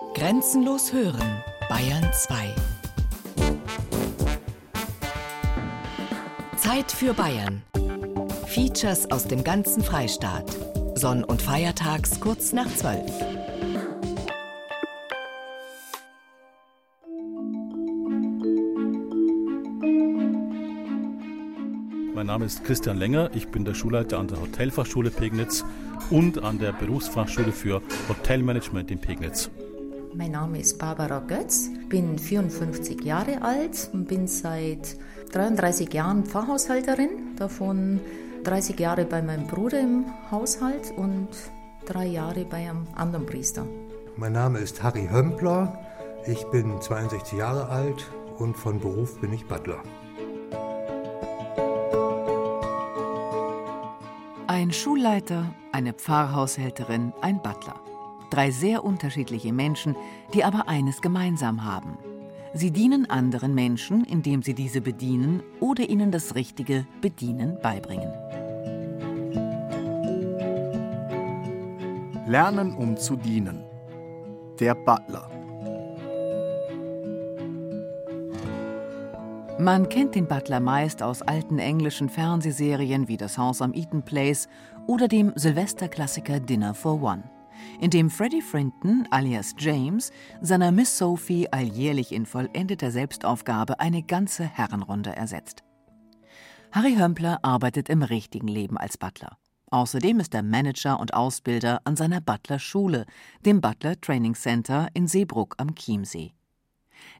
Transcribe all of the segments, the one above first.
Grenzenlos hören, Bayern 2. Zeit für Bayern. Features aus dem ganzen Freistaat. Sonn- und Feiertags kurz nach 12. Mein Name ist Christian Länger, ich bin der Schulleiter an der Hotelfachschule Pegnitz und an der Berufsfachschule für Hotelmanagement in Pegnitz. Mein Name ist Barbara Götz, bin 54 Jahre alt und bin seit 33 Jahren Pfarrhaushalterin, davon 30 Jahre bei meinem Bruder im Haushalt und drei Jahre bei einem anderen Priester. Mein Name ist Harry Hömpler, ich bin 62 Jahre alt und von Beruf bin ich Butler. Ein Schulleiter, eine Pfarrhaushälterin, ein Butler. Drei sehr unterschiedliche Menschen, die aber eines gemeinsam haben. Sie dienen anderen Menschen, indem sie diese bedienen oder ihnen das richtige Bedienen beibringen. Lernen, um zu dienen. Der Butler. Man kennt den Butler meist aus alten englischen Fernsehserien wie Das Haus am Eaton Place oder dem Silvesterklassiker Dinner for One, in dem Freddie Frinton alias James seiner Miss Sophie alljährlich in vollendeter Selbstaufgabe eine ganze Herrenrunde ersetzt. Harry Hömpler arbeitet im richtigen Leben als Butler. Außerdem ist er Manager und Ausbilder an seiner Butler-Schule, dem Butler Training Center in Seebruck am Chiemsee.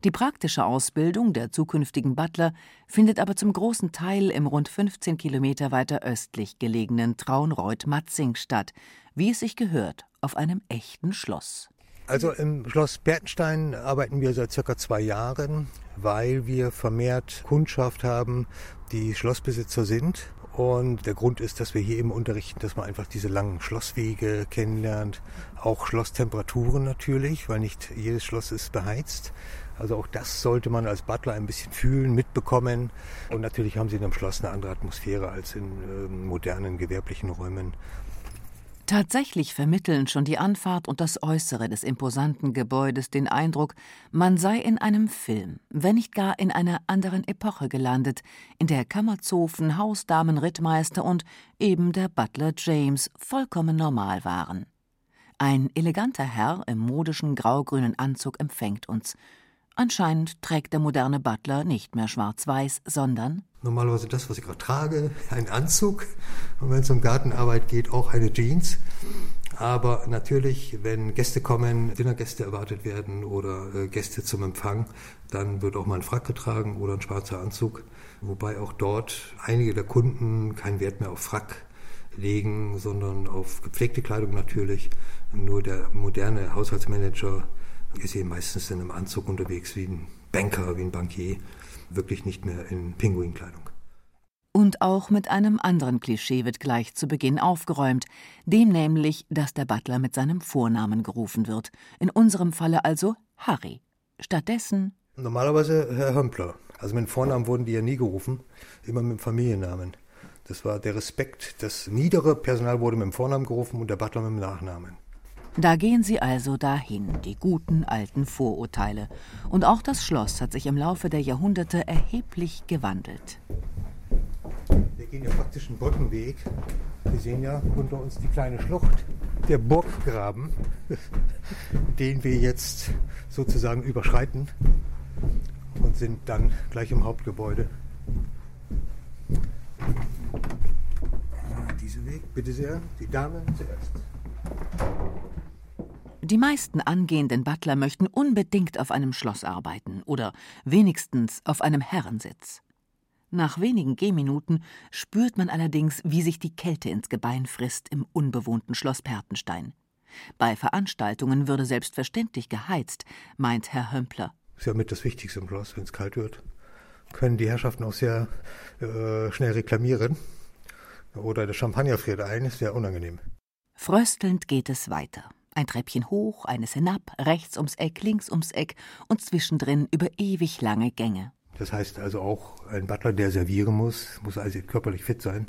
Die praktische Ausbildung der zukünftigen Butler findet aber zum großen Teil im rund 15 Kilometer weiter östlich gelegenen Traunreuth-Matzing statt, wie es sich gehört, auf einem echten Schloss. Also im Schloss Bertenstein arbeiten wir seit circa zwei Jahren, weil wir vermehrt Kundschaft haben, die Schlossbesitzer sind. Und der Grund ist, dass wir hier eben unterrichten, dass man einfach diese langen Schlosswege kennenlernt. Auch Schlosstemperaturen natürlich, weil nicht jedes Schloss ist beheizt. Also auch das sollte man als Butler ein bisschen fühlen, mitbekommen. Und natürlich haben sie in einem Schloss eine andere Atmosphäre als in äh, modernen gewerblichen Räumen. Tatsächlich vermitteln schon die Anfahrt und das Äußere des imposanten Gebäudes den Eindruck, man sei in einem Film, wenn nicht gar in einer anderen Epoche gelandet, in der Kammerzofen, Hausdamen, Rittmeister und eben der Butler James vollkommen normal waren. Ein eleganter Herr im modischen graugrünen Anzug empfängt uns. Anscheinend trägt der moderne Butler nicht mehr schwarz-weiß, sondern normalerweise das, was ich gerade trage, ein Anzug und wenn es um Gartenarbeit geht, auch eine Jeans. Aber natürlich, wenn Gäste kommen, Dinnergäste erwartet werden oder äh, Gäste zum Empfang, dann wird auch mal ein Frack getragen oder ein schwarzer Anzug. Wobei auch dort einige der Kunden keinen Wert mehr auf Frack legen, sondern auf gepflegte Kleidung natürlich. Nur der moderne Haushaltsmanager ist eben meistens in einem Anzug unterwegs wie ein Banker, wie ein Bankier wirklich nicht mehr in Pinguinkleidung. Und auch mit einem anderen Klischee wird gleich zu Beginn aufgeräumt, dem nämlich, dass der Butler mit seinem Vornamen gerufen wird, in unserem Falle also Harry. Stattdessen Normalerweise Herr Hömpler. Also mit dem Vornamen wurden die ja nie gerufen, immer mit dem Familiennamen. Das war der Respekt. Das niedere Personal wurde mit dem Vornamen gerufen und der Butler mit dem Nachnamen. Da gehen sie also dahin, die guten alten Vorurteile. Und auch das Schloss hat sich im Laufe der Jahrhunderte erheblich gewandelt. Wir gehen ja praktisch einen Brückenweg. Wir sehen ja unter uns die kleine Schlucht, der Burggraben, den wir jetzt sozusagen überschreiten und sind dann gleich im Hauptgebäude. Diesen Weg, bitte sehr, die Dame zuerst. Die meisten angehenden Butler möchten unbedingt auf einem Schloss arbeiten oder wenigstens auf einem Herrensitz. Nach wenigen Gehminuten spürt man allerdings, wie sich die Kälte ins Gebein frisst im unbewohnten Schloss Pertenstein. Bei Veranstaltungen würde selbstverständlich geheizt, meint Herr Hömpler. Das ist ja mit das Wichtigste im Schloss, wenn es kalt wird. Können die Herrschaften auch sehr äh, schnell reklamieren. Oder der Champagner friert ein, ist sehr unangenehm. Fröstelnd geht es weiter. Ein Treppchen hoch, eines hinab, rechts ums Eck, links ums Eck und zwischendrin über ewig lange Gänge. Das heißt also auch, ein Butler, der servieren muss, muss also körperlich fit sein.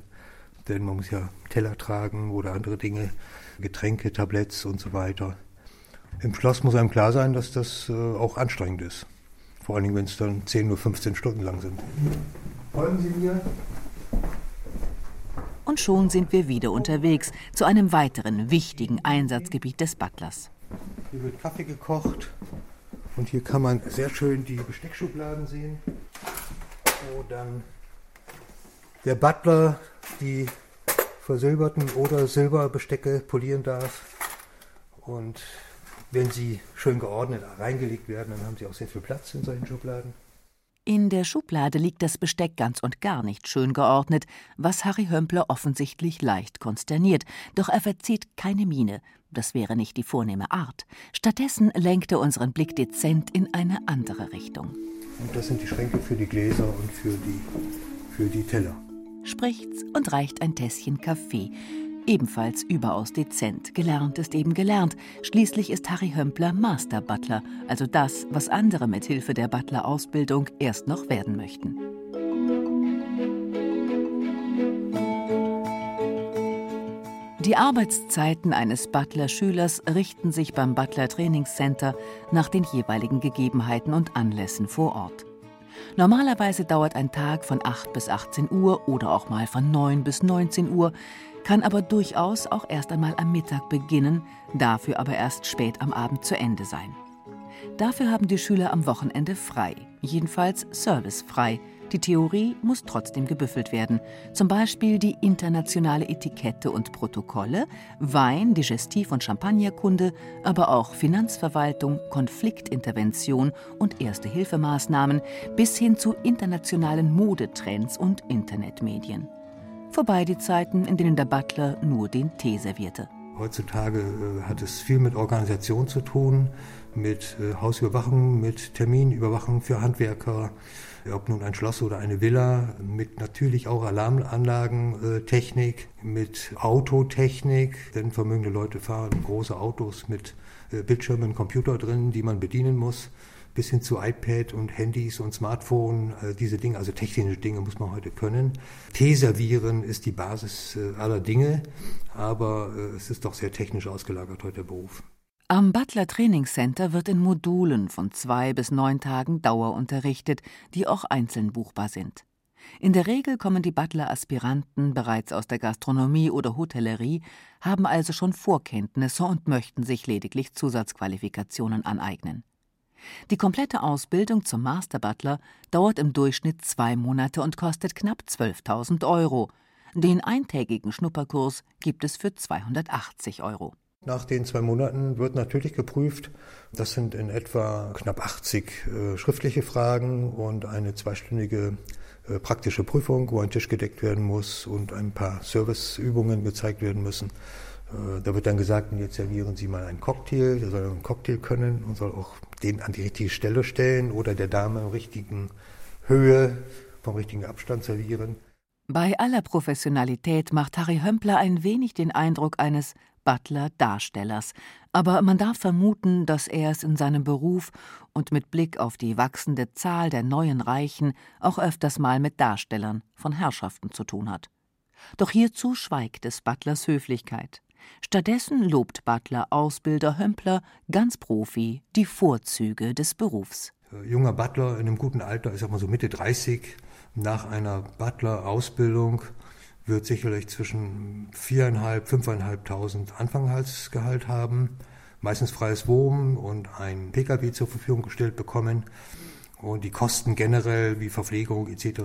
Denn man muss ja Teller tragen oder andere Dinge, Getränke, Tabletts und so weiter. Im Schloss muss einem klar sein, dass das äh, auch anstrengend ist. Vor allen Dingen, wenn es dann 10 oder 15 Stunden lang sind. Folgen Sie mir. Und schon sind wir wieder unterwegs zu einem weiteren wichtigen Einsatzgebiet des Butlers. Hier wird Kaffee gekocht und hier kann man sehr schön die Besteckschubladen sehen, wo dann der Butler die versilberten oder Silberbestecke polieren darf. Und wenn sie schön geordnet reingelegt werden, dann haben sie auch sehr viel Platz in solchen Schubladen. In der Schublade liegt das Besteck ganz und gar nicht schön geordnet, was Harry Hömpler offensichtlich leicht konsterniert, doch er verzieht keine Miene, das wäre nicht die vornehme Art. Stattdessen lenkt er unseren Blick dezent in eine andere Richtung. Und das sind die Schränke für die Gläser und für die, für die Teller. Spricht's und reicht ein Tässchen Kaffee, Ebenfalls überaus dezent. Gelernt ist eben gelernt. Schließlich ist Harry Hömpler Master Butler, also das, was andere mit Hilfe der Butler-Ausbildung erst noch werden möchten. Die Arbeitszeiten eines Butler-Schülers richten sich beim Butler Trainingscenter nach den jeweiligen Gegebenheiten und Anlässen vor Ort. Normalerweise dauert ein Tag von 8 bis 18 Uhr oder auch mal von 9 bis 19 Uhr, kann aber durchaus auch erst einmal am Mittag beginnen, dafür aber erst spät am Abend zu Ende sein. Dafür haben die Schüler am Wochenende frei, jedenfalls servicefrei. Die Theorie muss trotzdem gebüffelt werden. Zum Beispiel die internationale Etikette und Protokolle, Wein, Digestiv- und Champagnerkunde, aber auch Finanzverwaltung, Konfliktintervention und Erste-Hilfemaßnahmen bis hin zu internationalen Modetrends und Internetmedien. Vorbei die Zeiten, in denen der Butler nur den Tee servierte. Heutzutage äh, hat es viel mit Organisation zu tun, mit äh, Hausüberwachung, mit Terminüberwachung für Handwerker, ob nun ein Schloss oder eine Villa, mit natürlich auch Alarmanlagentechnik, äh, mit Autotechnik, denn vermögende Leute fahren große Autos mit äh, Bildschirmen, Computer drin, die man bedienen muss bis hin zu iPad und Handys und Smartphone, äh, diese Dinge, also technische Dinge muss man heute können. Tee servieren ist die Basis äh, aller Dinge, aber äh, es ist doch sehr technisch ausgelagert heute der Beruf. Am Butler Training Center wird in Modulen von zwei bis neun Tagen Dauer unterrichtet, die auch einzeln buchbar sind. In der Regel kommen die Butler-Aspiranten bereits aus der Gastronomie oder Hotellerie, haben also schon Vorkenntnisse und möchten sich lediglich Zusatzqualifikationen aneignen. Die komplette Ausbildung zum Master Butler dauert im Durchschnitt zwei Monate und kostet knapp 12.000 Euro. Den eintägigen Schnupperkurs gibt es für 280 Euro. Nach den zwei Monaten wird natürlich geprüft. Das sind in etwa knapp 80 äh, schriftliche Fragen und eine zweistündige äh, praktische Prüfung, wo ein Tisch gedeckt werden muss und ein paar Serviceübungen gezeigt werden müssen. Äh, da wird dann gesagt, jetzt servieren Sie mal einen Cocktail, der soll einen Cocktail können und soll auch den an die richtige Stelle stellen oder der Dame in richtigen Höhe, vom richtigen Abstand servieren. Bei aller Professionalität macht Harry Hömpler ein wenig den Eindruck eines Butler-Darstellers, aber man darf vermuten, dass er es in seinem Beruf und mit Blick auf die wachsende Zahl der neuen Reichen auch öfters mal mit Darstellern von Herrschaften zu tun hat. Doch hierzu schweigt des Butlers Höflichkeit. Stattdessen lobt Butler Ausbilder Hömpler ganz Profi die Vorzüge des Berufs. Äh, junger Butler in einem guten Alter, ich sag mal so Mitte 30, nach einer Butler-Ausbildung wird sicherlich zwischen 4.500, 5.500 Anfangsgehalt haben, meistens freies Wohnen und ein Pkw zur Verfügung gestellt bekommen. Und die Kosten generell wie Verpflegung etc. Äh,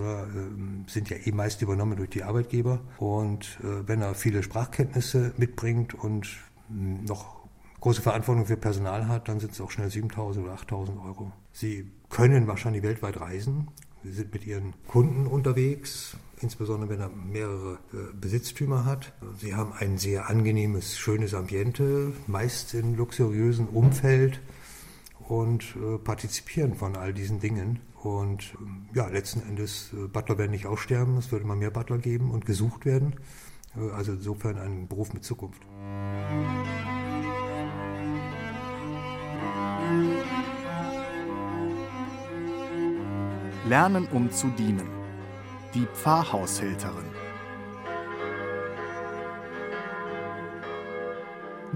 sind ja eh meist übernommen durch die Arbeitgeber. Und äh, wenn er viele Sprachkenntnisse mitbringt und hm, noch große Verantwortung für Personal hat, dann sind es auch schnell 7.000 oder 8.000 Euro. Sie können wahrscheinlich weltweit reisen. Sie sind mit ihren Kunden unterwegs, insbesondere wenn er mehrere äh, Besitztümer hat. Sie haben ein sehr angenehmes, schönes Ambiente, meist in luxuriösen Umfeld und äh, partizipieren von all diesen Dingen. Und ähm, ja, letzten Endes, äh, Butler werden nicht aussterben, es wird immer mehr Butler geben und gesucht werden. Äh, also insofern ein Beruf mit Zukunft. Lernen um zu dienen. Die Pfarrhaushälterin.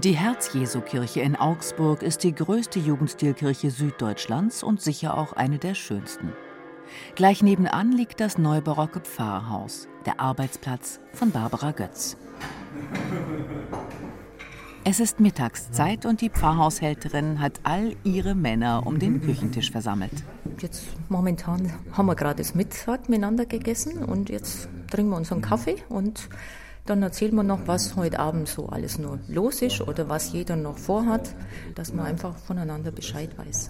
Die Herz-Jesu-Kirche in Augsburg ist die größte Jugendstilkirche Süddeutschlands und sicher auch eine der schönsten. Gleich nebenan liegt das neubarocke Pfarrhaus, der Arbeitsplatz von Barbara Götz. Es ist Mittagszeit und die Pfarrhaushälterin hat all ihre Männer um den Küchentisch versammelt. Jetzt momentan haben wir gerade das Mittag miteinander gegessen und jetzt trinken wir unseren Kaffee und dann erzählen wir noch, was heute Abend so alles nur los ist oder was jeder noch vorhat, dass man einfach voneinander Bescheid weiß.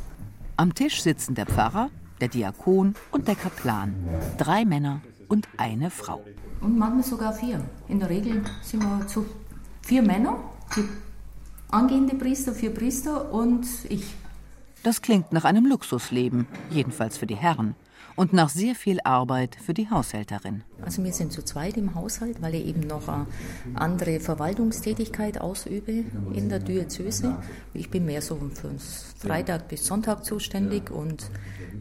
Am Tisch sitzen der Pfarrer, der Diakon und der Kaplan. Drei Männer und eine Frau. Und manchmal sogar vier. In der Regel sind wir zu vier Männer, vier angehende Priester, vier Priester und ich. Das klingt nach einem Luxusleben, jedenfalls für die Herren und nach sehr viel Arbeit für die Haushälterin. Also wir sind zu zweit im Haushalt, weil ich eben noch eine andere Verwaltungstätigkeit ausübe in der Diözese. Ich bin mehr so für Freitag bis Sonntag zuständig und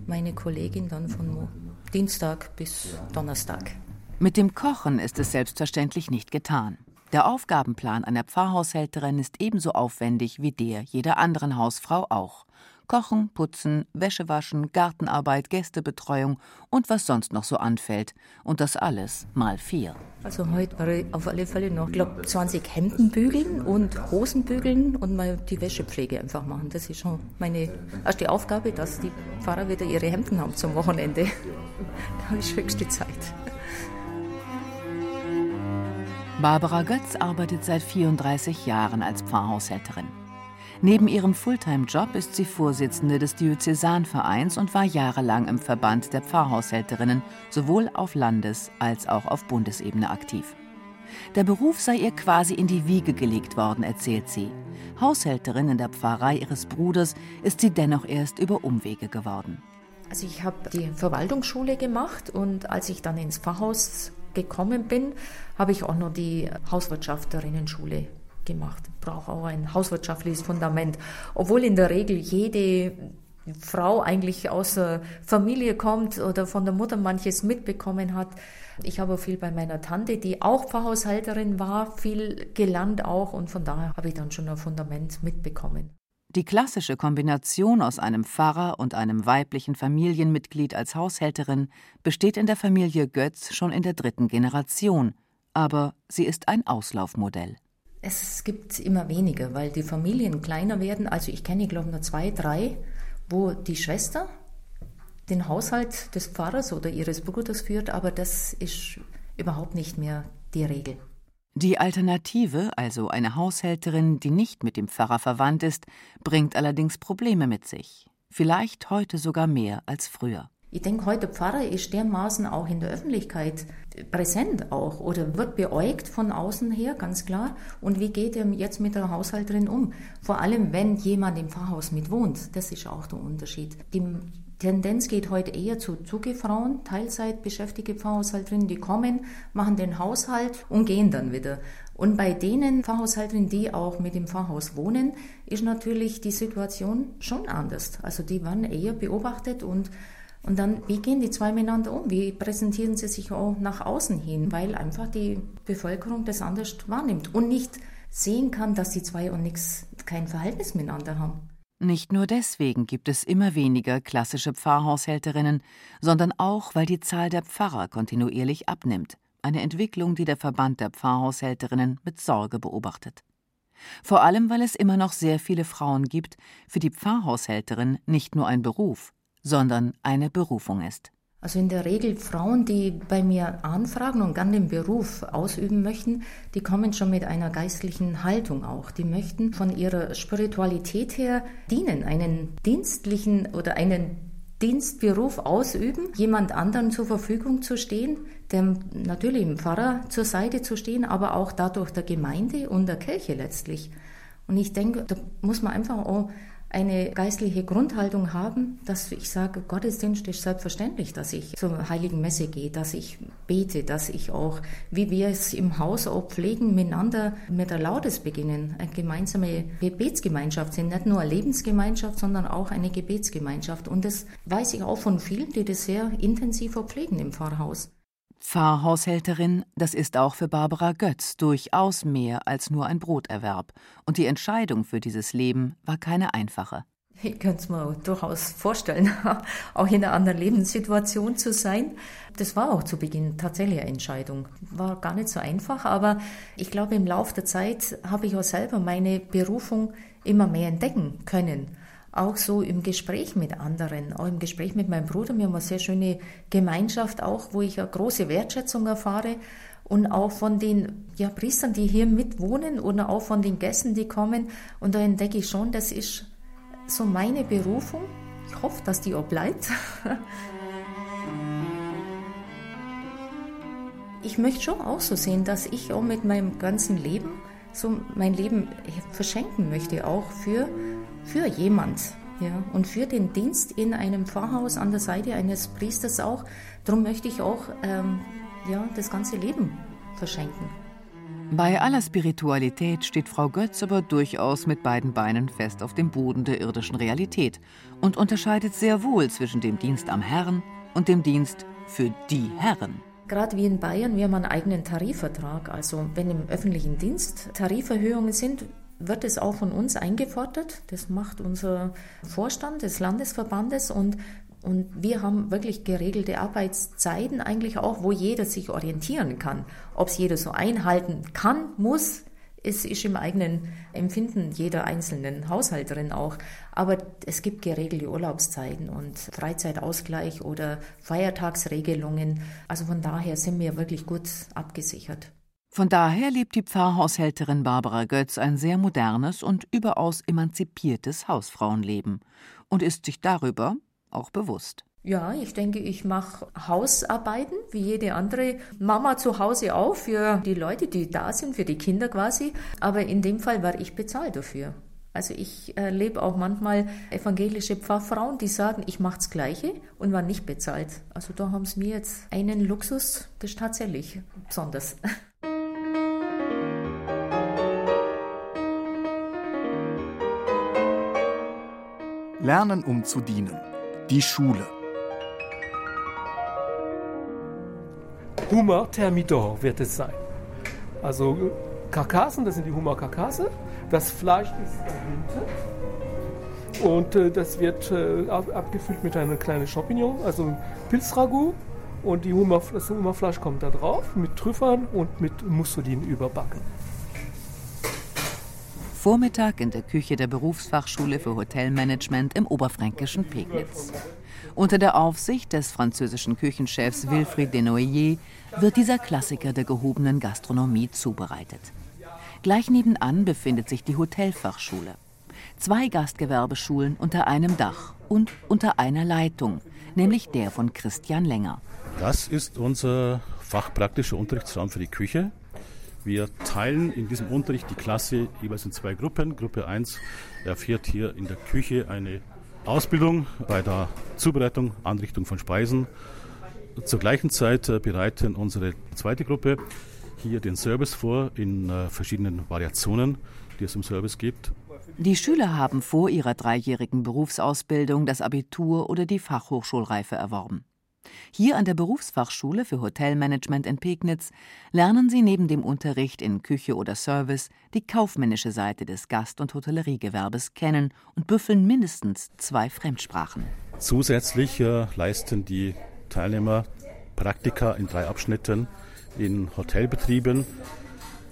meine Kollegin dann von Dienstag bis Donnerstag. Mit dem Kochen ist es selbstverständlich nicht getan. Der Aufgabenplan einer Pfarrhaushälterin ist ebenso aufwendig wie der jeder anderen Hausfrau auch. Kochen, Putzen, Wäsche waschen, Gartenarbeit, Gästebetreuung und was sonst noch so anfällt. Und das alles mal vier. Also heute war ich auf alle Fälle noch, glaube 20 Hemden bügeln und Hosen bügeln und mal die Wäschepflege einfach machen. Das ist schon meine erste Aufgabe, dass die Pfarrer wieder ihre Hemden haben zum Wochenende. da ist höchste Zeit. Barbara Götz arbeitet seit 34 Jahren als Pfarrhaushälterin. Neben ihrem Fulltime-Job ist sie Vorsitzende des Diözesanvereins und war jahrelang im Verband der Pfarrhaushälterinnen sowohl auf Landes- als auch auf Bundesebene aktiv. Der Beruf sei ihr quasi in die Wiege gelegt worden, erzählt sie. Haushälterin in der Pfarrei ihres Bruders ist sie dennoch erst über Umwege geworden. Also ich habe die Verwaltungsschule gemacht und als ich dann ins Pfarrhaus gekommen bin, habe ich auch noch die Hauswirtschafterinnenschule gemacht. Brauche auch ein hauswirtschaftliches Fundament. Obwohl in der Regel jede Frau eigentlich aus der Familie kommt oder von der Mutter manches mitbekommen hat. Ich habe viel bei meiner Tante, die auch Pfarrhaushalterin war, viel gelernt auch und von daher habe ich dann schon ein Fundament mitbekommen. Die klassische Kombination aus einem Pfarrer und einem weiblichen Familienmitglied als Haushälterin besteht in der Familie Götz schon in der dritten Generation, aber sie ist ein Auslaufmodell. Es gibt immer weniger, weil die Familien kleiner werden. Also ich kenne, glaube ich, nur zwei, drei, wo die Schwester den Haushalt des Pfarrers oder ihres Bruders führt, aber das ist überhaupt nicht mehr die Regel. Die Alternative, also eine Haushälterin, die nicht mit dem Pfarrer verwandt ist, bringt allerdings Probleme mit sich. Vielleicht heute sogar mehr als früher. Ich denke, heute Pfarrer ist dermaßen auch in der Öffentlichkeit präsent auch oder wird beäugt von außen her, ganz klar. Und wie geht er jetzt mit der Haushalterin um? Vor allem, wenn jemand im Pfarrhaus mit wohnt. Das ist auch der Unterschied. Die Tendenz geht heute eher zu Zugefrauen, Teilzeit beschäftigte Pfarrhaushalterinnen, die kommen, machen den Haushalt und gehen dann wieder. Und bei denen Pfarrhaushalterinnen, die auch mit dem Pfarrhaus wohnen, ist natürlich die Situation schon anders. Also die werden eher beobachtet und und dann, wie gehen die zwei miteinander um? Wie präsentieren sie sich auch nach außen hin? Weil einfach die Bevölkerung das anders wahrnimmt und nicht sehen kann, dass die zwei und nichts, kein Verhältnis miteinander haben. Nicht nur deswegen gibt es immer weniger klassische Pfarrhaushälterinnen, sondern auch, weil die Zahl der Pfarrer kontinuierlich abnimmt. Eine Entwicklung, die der Verband der Pfarrhaushälterinnen mit Sorge beobachtet. Vor allem, weil es immer noch sehr viele Frauen gibt, für die Pfarrhaushälterin nicht nur ein Beruf, sondern eine Berufung ist. Also in der Regel Frauen, die bei mir anfragen und gern den Beruf ausüben möchten, die kommen schon mit einer geistlichen Haltung auch. Die möchten von ihrer Spiritualität her dienen, einen dienstlichen oder einen Dienstberuf ausüben, jemand anderen zur Verfügung zu stehen, dem natürlich dem Pfarrer zur Seite zu stehen, aber auch dadurch der Gemeinde und der Kirche letztlich. Und ich denke, da muss man einfach auch eine geistliche Grundhaltung haben, dass ich sage, Gottesdienst ist selbstverständlich, dass ich zur heiligen Messe gehe, dass ich bete, dass ich auch, wie wir es im Haus auch pflegen, miteinander mit der Laudes beginnen, eine gemeinsame Gebetsgemeinschaft sind, nicht nur eine Lebensgemeinschaft, sondern auch eine Gebetsgemeinschaft. Und das weiß ich auch von vielen, die das sehr intensiv pflegen im Pfarrhaus. Pfarrhaushälterin, das ist auch für Barbara Götz durchaus mehr als nur ein Broterwerb. Und die Entscheidung für dieses Leben war keine einfache. Ich könnte es mir durchaus vorstellen, auch in einer anderen Lebenssituation zu sein. Das war auch zu Beginn tatsächlich eine Entscheidung. War gar nicht so einfach, aber ich glaube, im Laufe der Zeit habe ich auch selber meine Berufung immer mehr entdecken können auch so im Gespräch mit anderen, auch im Gespräch mit meinem Bruder. Wir haben eine sehr schöne Gemeinschaft auch, wo ich eine große Wertschätzung erfahre und auch von den ja, Priestern, die hier mitwohnen oder auch von den Gästen, die kommen. Und da entdecke ich schon, das ist so meine Berufung. Ich hoffe, dass die auch bleibt. Ich möchte schon auch so sehen, dass ich auch mit meinem ganzen Leben so mein Leben verschenken möchte, auch für für jemand. Ja, und für den Dienst in einem Pfarrhaus an der Seite eines Priesters auch. Darum möchte ich auch ähm, ja, das ganze Leben verschenken. Bei aller Spiritualität steht Frau Götz aber durchaus mit beiden Beinen fest auf dem Boden der irdischen Realität und unterscheidet sehr wohl zwischen dem Dienst am Herrn und dem Dienst für die Herren. Gerade wie in Bayern, wir haben einen eigenen Tarifvertrag. Also wenn im öffentlichen Dienst Tariferhöhungen sind, wird es auch von uns eingefordert. Das macht unser Vorstand des Landesverbandes und und wir haben wirklich geregelte Arbeitszeiten eigentlich auch, wo jeder sich orientieren kann. Ob es jeder so einhalten kann, muss, es ist im eigenen Empfinden jeder einzelnen Haushalterin auch. Aber es gibt geregelte Urlaubszeiten und Freizeitausgleich oder Feiertagsregelungen. Also von daher sind wir wirklich gut abgesichert. Von daher lebt die Pfarrhaushälterin Barbara Götz ein sehr modernes und überaus emanzipiertes Hausfrauenleben und ist sich darüber auch bewusst. Ja, ich denke, ich mache Hausarbeiten wie jede andere Mama zu Hause auch für die Leute, die da sind, für die Kinder quasi. Aber in dem Fall war ich bezahlt dafür. Also ich erlebe auch manchmal evangelische Pfarrfrauen, die sagen, ich mache das Gleiche und war nicht bezahlt. Also da haben sie mir jetzt einen Luxus, das ist tatsächlich besonders. Lernen um zu dienen. Die Schule. Hummer Thermidor wird es sein. Also Karkassen, das sind die Hummer-Karkasse. Das Fleisch ist dahinter. Und äh, das wird äh, abgefüllt mit einer kleinen Champignon, also Pilzragout. Und die Hummer, das Hummerfleisch kommt da drauf mit Trüffern und mit Mussolin überbacken. Vormittag in der Küche der Berufsfachschule für Hotelmanagement im oberfränkischen Pegnitz. Unter der Aufsicht des französischen Küchenchefs Wilfried Desnoyers wird dieser Klassiker der gehobenen Gastronomie zubereitet. Gleich nebenan befindet sich die Hotelfachschule. Zwei Gastgewerbeschulen unter einem Dach und unter einer Leitung, nämlich der von Christian Länger. Das ist unser fachpraktischer Unterrichtsraum für die Küche. Wir teilen in diesem Unterricht die Klasse jeweils in zwei Gruppen. Gruppe 1 erfährt hier in der Küche eine Ausbildung bei der Zubereitung, Anrichtung von Speisen. Zur gleichen Zeit äh, bereiten unsere zweite Gruppe hier den Service vor in äh, verschiedenen Variationen, die es im Service gibt. Die Schüler haben vor ihrer dreijährigen Berufsausbildung das Abitur oder die Fachhochschulreife erworben. Hier an der Berufsfachschule für Hotelmanagement in Pegnitz lernen sie neben dem Unterricht in Küche oder Service die kaufmännische Seite des Gast- und Hotelleriegewerbes kennen und büffeln mindestens zwei Fremdsprachen. Zusätzlich äh, leisten die Teilnehmer Praktika in drei Abschnitten in Hotelbetrieben.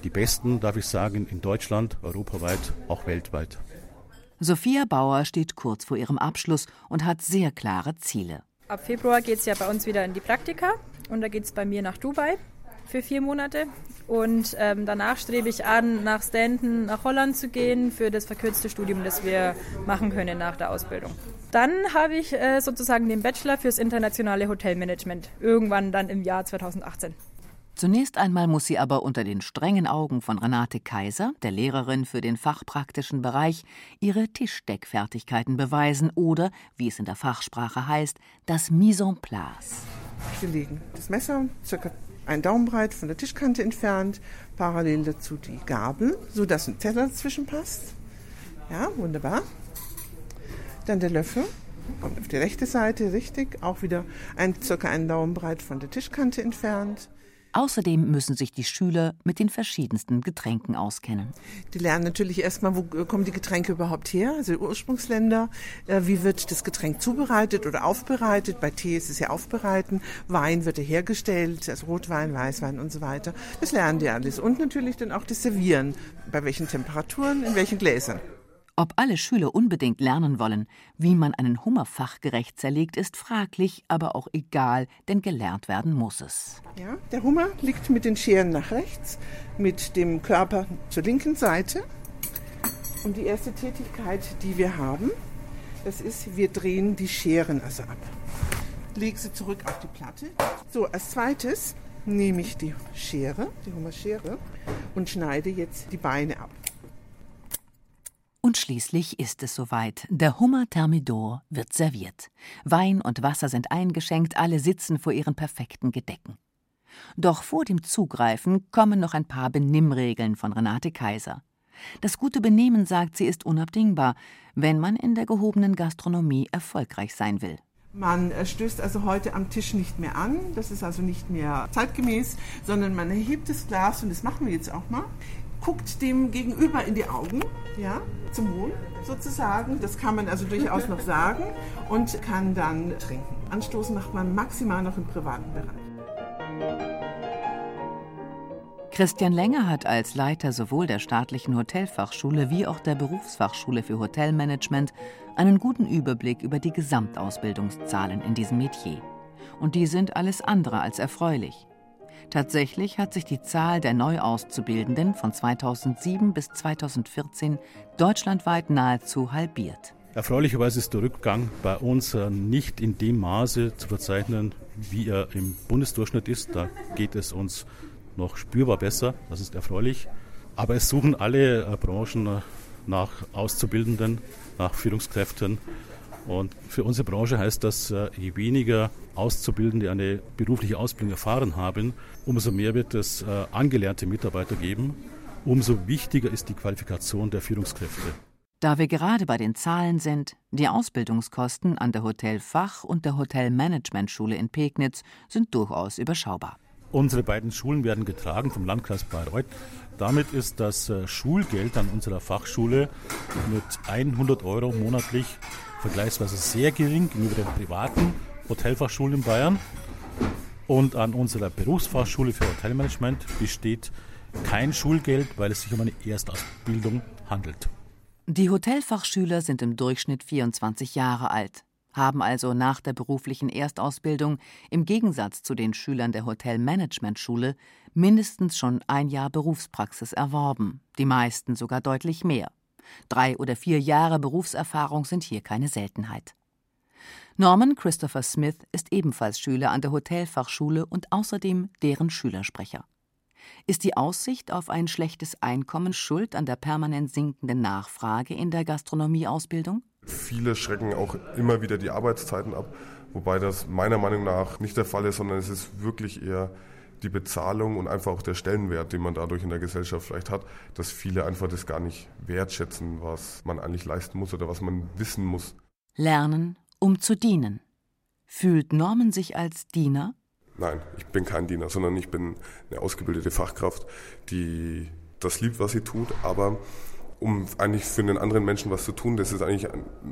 Die besten, darf ich sagen, in Deutschland, europaweit, auch weltweit. Sophia Bauer steht kurz vor ihrem Abschluss und hat sehr klare Ziele. Ab Februar geht es ja bei uns wieder in die Praktika und da geht es bei mir nach Dubai für vier Monate. Und ähm, danach strebe ich an, nach Stanton, nach Holland zu gehen für das verkürzte Studium, das wir machen können nach der Ausbildung. Dann habe ich äh, sozusagen den Bachelor fürs internationale Hotelmanagement, irgendwann dann im Jahr 2018. Zunächst einmal muss sie aber unter den strengen Augen von Renate Kaiser, der Lehrerin für den fachpraktischen Bereich, ihre Tischdeckfertigkeiten beweisen oder, wie es in der Fachsprache heißt, das Mise en place. Wir legen das Messer circa einen Daumenbreit von der Tischkante entfernt, parallel dazu die Gabel, sodass ein Teller dazwischen passt. Ja, wunderbar. Dann der Löffel Kommt auf die rechte Seite, richtig, auch wieder ein, circa einen Daumen breit von der Tischkante entfernt. Außerdem müssen sich die Schüler mit den verschiedensten Getränken auskennen. Die lernen natürlich erstmal, wo kommen die Getränke überhaupt her, also die Ursprungsländer, äh, wie wird das Getränk zubereitet oder aufbereitet. Bei Tee ist es ja aufbereiten, Wein wird ja hergestellt, also Rotwein, Weißwein und so weiter. Das lernen die alles. Und natürlich dann auch das Servieren, bei welchen Temperaturen, in welchen Gläsern. Ob alle Schüler unbedingt lernen wollen, wie man einen Hummer fachgerecht zerlegt, ist fraglich, aber auch egal, denn gelernt werden muss es. Ja, der Hummer liegt mit den Scheren nach rechts, mit dem Körper zur linken Seite. Und die erste Tätigkeit, die wir haben, das ist, wir drehen die Scheren also ab. Lege sie zurück auf die Platte. So, als zweites nehme ich die Schere, die Hummerschere, und schneide jetzt die Beine ab. Und schließlich ist es soweit. Der Hummer Thermidor wird serviert. Wein und Wasser sind eingeschenkt, alle sitzen vor ihren perfekten Gedecken. Doch vor dem Zugreifen kommen noch ein paar Benimmregeln von Renate Kaiser. Das gute Benehmen, sagt sie, ist unabdingbar, wenn man in der gehobenen Gastronomie erfolgreich sein will. Man äh, stößt also heute am Tisch nicht mehr an, das ist also nicht mehr zeitgemäß, sondern man erhebt das Glas und das machen wir jetzt auch mal guckt dem Gegenüber in die Augen, ja, zum Wohl sozusagen. Das kann man also durchaus noch sagen und kann dann trinken. Anstoßen macht man maximal noch im privaten Bereich. Christian Länger hat als Leiter sowohl der staatlichen Hotelfachschule wie auch der Berufsfachschule für Hotelmanagement einen guten Überblick über die Gesamtausbildungszahlen in diesem Metier. Und die sind alles andere als erfreulich. Tatsächlich hat sich die Zahl der Neuauszubildenden von 2007 bis 2014 deutschlandweit nahezu halbiert. Erfreulicherweise ist der Rückgang bei uns äh, nicht in dem Maße zu verzeichnen, wie er im Bundesdurchschnitt ist. Da geht es uns noch spürbar besser. Das ist erfreulich. Aber es suchen alle äh, Branchen äh, nach Auszubildenden, nach Führungskräften. Und für unsere Branche heißt das, je weniger Auszubildende eine berufliche Ausbildung erfahren haben, umso mehr wird es äh, angelernte Mitarbeiter geben, umso wichtiger ist die Qualifikation der Führungskräfte. Da wir gerade bei den Zahlen sind, die Ausbildungskosten an der Hotelfach- und der Hotelmanagementschule in Pegnitz sind durchaus überschaubar. Unsere beiden Schulen werden getragen vom Landkreis Bayreuth. Damit ist das äh, Schulgeld an unserer Fachschule mit 100 Euro monatlich vergleichsweise sehr gering gegenüber den privaten Hotelfachschulen in Bayern. Und an unserer Berufsfachschule für Hotelmanagement besteht kein Schulgeld, weil es sich um eine Erstausbildung handelt. Die Hotelfachschüler sind im Durchschnitt 24 Jahre alt, haben also nach der beruflichen Erstausbildung im Gegensatz zu den Schülern der Hotelmanagementschule mindestens schon ein Jahr Berufspraxis erworben, die meisten sogar deutlich mehr. Drei oder vier Jahre Berufserfahrung sind hier keine Seltenheit. Norman Christopher Smith ist ebenfalls Schüler an der Hotelfachschule und außerdem deren Schülersprecher. Ist die Aussicht auf ein schlechtes Einkommen schuld an der permanent sinkenden Nachfrage in der Gastronomieausbildung? Viele schrecken auch immer wieder die Arbeitszeiten ab, wobei das meiner Meinung nach nicht der Fall ist, sondern es ist wirklich eher die Bezahlung und einfach auch der Stellenwert, den man dadurch in der Gesellschaft vielleicht hat, dass viele einfach das gar nicht wertschätzen, was man eigentlich leisten muss oder was man wissen muss. Lernen um zu dienen. Fühlt Norman sich als Diener? Nein, ich bin kein Diener, sondern ich bin eine ausgebildete Fachkraft, die das liebt, was sie tut, aber um eigentlich für einen anderen Menschen was zu tun, das ist eigentlich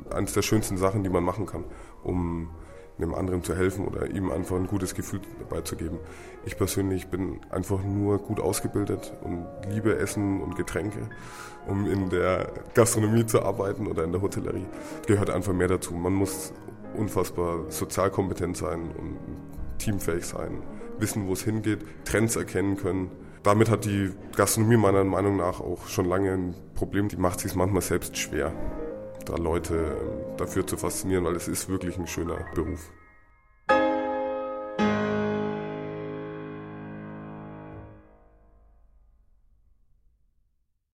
eines der schönsten Sachen, die man machen kann, um einem anderen zu helfen oder ihm einfach ein gutes Gefühl dabei zu geben. Ich persönlich bin einfach nur gut ausgebildet und liebe Essen und Getränke. Um in der Gastronomie zu arbeiten oder in der Hotellerie, gehört einfach mehr dazu. Man muss unfassbar sozial kompetent sein und teamfähig sein, wissen, wo es hingeht, Trends erkennen können. Damit hat die Gastronomie meiner Meinung nach auch schon lange ein Problem. Die macht sich manchmal selbst schwer, da Leute ähm, dafür zu faszinieren, weil es ist wirklich ein schöner Beruf.